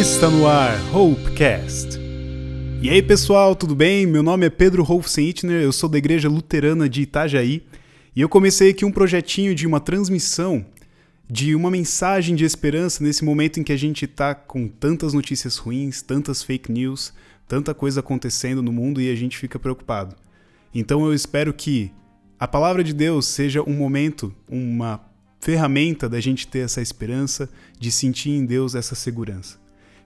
Está no ar Hopecast. E aí pessoal, tudo bem? Meu nome é Pedro Rolfsen-Itner, eu sou da Igreja Luterana de Itajaí e eu comecei aqui um projetinho de uma transmissão de uma mensagem de esperança nesse momento em que a gente está com tantas notícias ruins, tantas fake news, tanta coisa acontecendo no mundo e a gente fica preocupado. Então eu espero que a palavra de Deus seja um momento, uma ferramenta da gente ter essa esperança, de sentir em Deus essa segurança.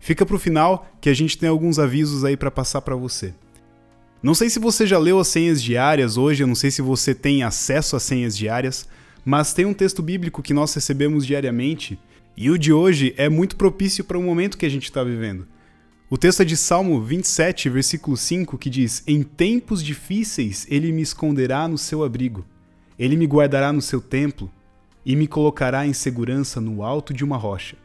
Fica para o final que a gente tem alguns avisos aí para passar para você. Não sei se você já leu as senhas diárias hoje, eu não sei se você tem acesso às senhas diárias, mas tem um texto bíblico que nós recebemos diariamente e o de hoje é muito propício para o momento que a gente está vivendo. O texto é de Salmo 27, versículo 5, que diz: Em tempos difíceis ele me esconderá no seu abrigo, ele me guardará no seu templo e me colocará em segurança no alto de uma rocha.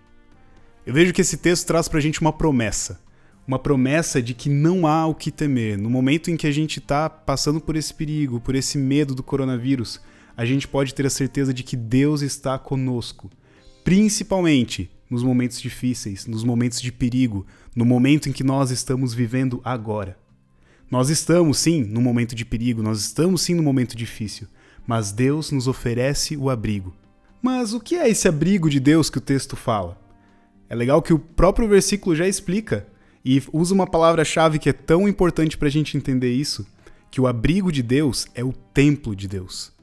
Eu vejo que esse texto traz para a gente uma promessa. Uma promessa de que não há o que temer. No momento em que a gente está passando por esse perigo, por esse medo do coronavírus, a gente pode ter a certeza de que Deus está conosco. Principalmente nos momentos difíceis, nos momentos de perigo, no momento em que nós estamos vivendo agora. Nós estamos sim no momento de perigo, nós estamos sim no momento difícil, mas Deus nos oferece o abrigo. Mas o que é esse abrigo de Deus que o texto fala? É legal que o próprio versículo já explica e usa uma palavra-chave que é tão importante para a gente entender isso, que o abrigo de Deus é o templo de Deus.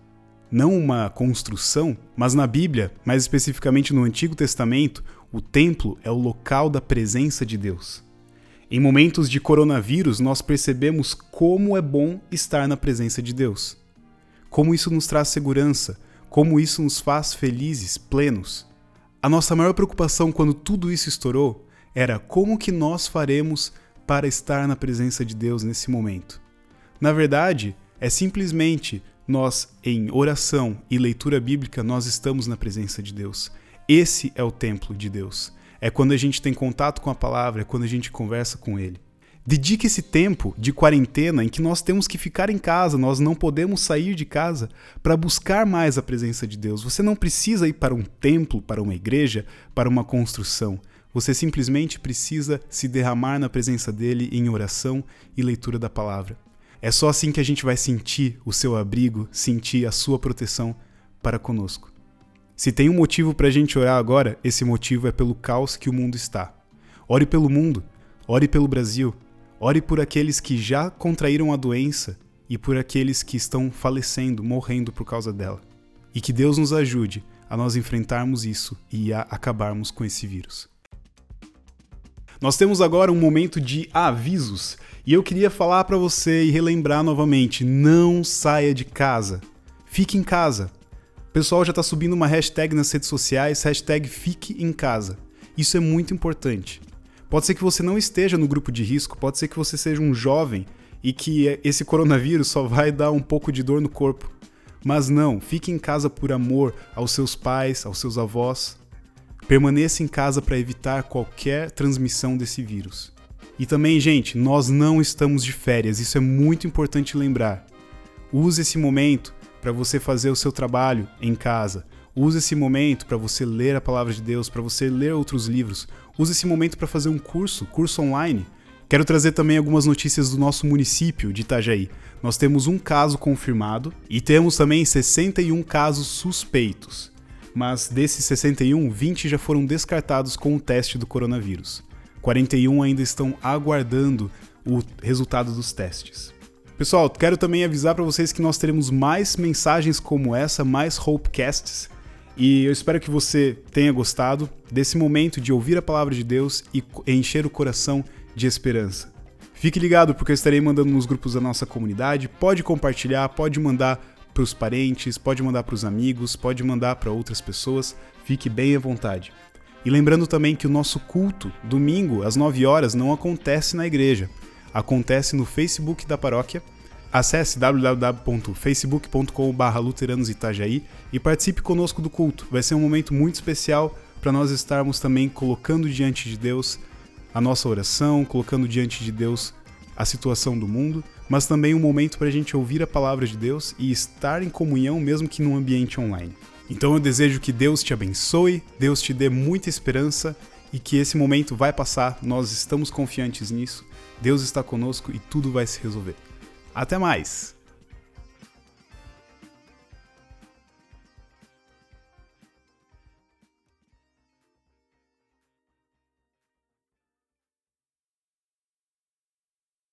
Não uma construção, mas na Bíblia, mais especificamente no Antigo Testamento, o templo é o local da presença de Deus. Em momentos de coronavírus, nós percebemos como é bom estar na presença de Deus. Como isso nos traz segurança, como isso nos faz felizes, plenos. A nossa maior preocupação quando tudo isso estourou era como que nós faremos para estar na presença de Deus nesse momento. Na verdade, é simplesmente nós em oração e leitura bíblica nós estamos na presença de Deus. Esse é o templo de Deus. É quando a gente tem contato com a palavra, é quando a gente conversa com ele. Dedique esse tempo de quarentena em que nós temos que ficar em casa, nós não podemos sair de casa para buscar mais a presença de Deus. Você não precisa ir para um templo, para uma igreja, para uma construção. Você simplesmente precisa se derramar na presença dele em oração e leitura da palavra. É só assim que a gente vai sentir o seu abrigo, sentir a sua proteção para conosco. Se tem um motivo para a gente orar agora, esse motivo é pelo caos que o mundo está. Ore pelo mundo, ore pelo Brasil, Ore por aqueles que já contraíram a doença e por aqueles que estão falecendo, morrendo por causa dela. E que Deus nos ajude a nós enfrentarmos isso e a acabarmos com esse vírus. Nós temos agora um momento de avisos e eu queria falar para você e relembrar novamente: não saia de casa. Fique em casa. O pessoal já está subindo uma hashtag nas redes sociais, hashtag Fique em Casa. Isso é muito importante. Pode ser que você não esteja no grupo de risco, pode ser que você seja um jovem e que esse coronavírus só vai dar um pouco de dor no corpo. Mas não, fique em casa por amor aos seus pais, aos seus avós. Permaneça em casa para evitar qualquer transmissão desse vírus. E também, gente, nós não estamos de férias, isso é muito importante lembrar. Use esse momento para você fazer o seu trabalho em casa. Use esse momento para você ler a palavra de Deus, para você ler outros livros. Use esse momento para fazer um curso, curso online. Quero trazer também algumas notícias do nosso município de Itajaí. Nós temos um caso confirmado e temos também 61 casos suspeitos. Mas desses 61, 20 já foram descartados com o teste do coronavírus. 41 ainda estão aguardando o resultado dos testes. Pessoal, quero também avisar para vocês que nós teremos mais mensagens como essa, mais Hopecasts e eu espero que você tenha gostado desse momento de ouvir a palavra de Deus e encher o coração de esperança. Fique ligado porque eu estarei mandando nos grupos da nossa comunidade. Pode compartilhar, pode mandar para os parentes, pode mandar para os amigos, pode mandar para outras pessoas. Fique bem à vontade. E lembrando também que o nosso culto, domingo, às 9 horas, não acontece na igreja. Acontece no Facebook da paróquia Acesse www.facebook.com.br luteranositajaí e participe conosco do culto. Vai ser um momento muito especial para nós estarmos também colocando diante de Deus a nossa oração, colocando diante de Deus a situação do mundo, mas também um momento para a gente ouvir a palavra de Deus e estar em comunhão, mesmo que num ambiente online. Então eu desejo que Deus te abençoe, Deus te dê muita esperança e que esse momento vai passar, nós estamos confiantes nisso. Deus está conosco e tudo vai se resolver. Até mais!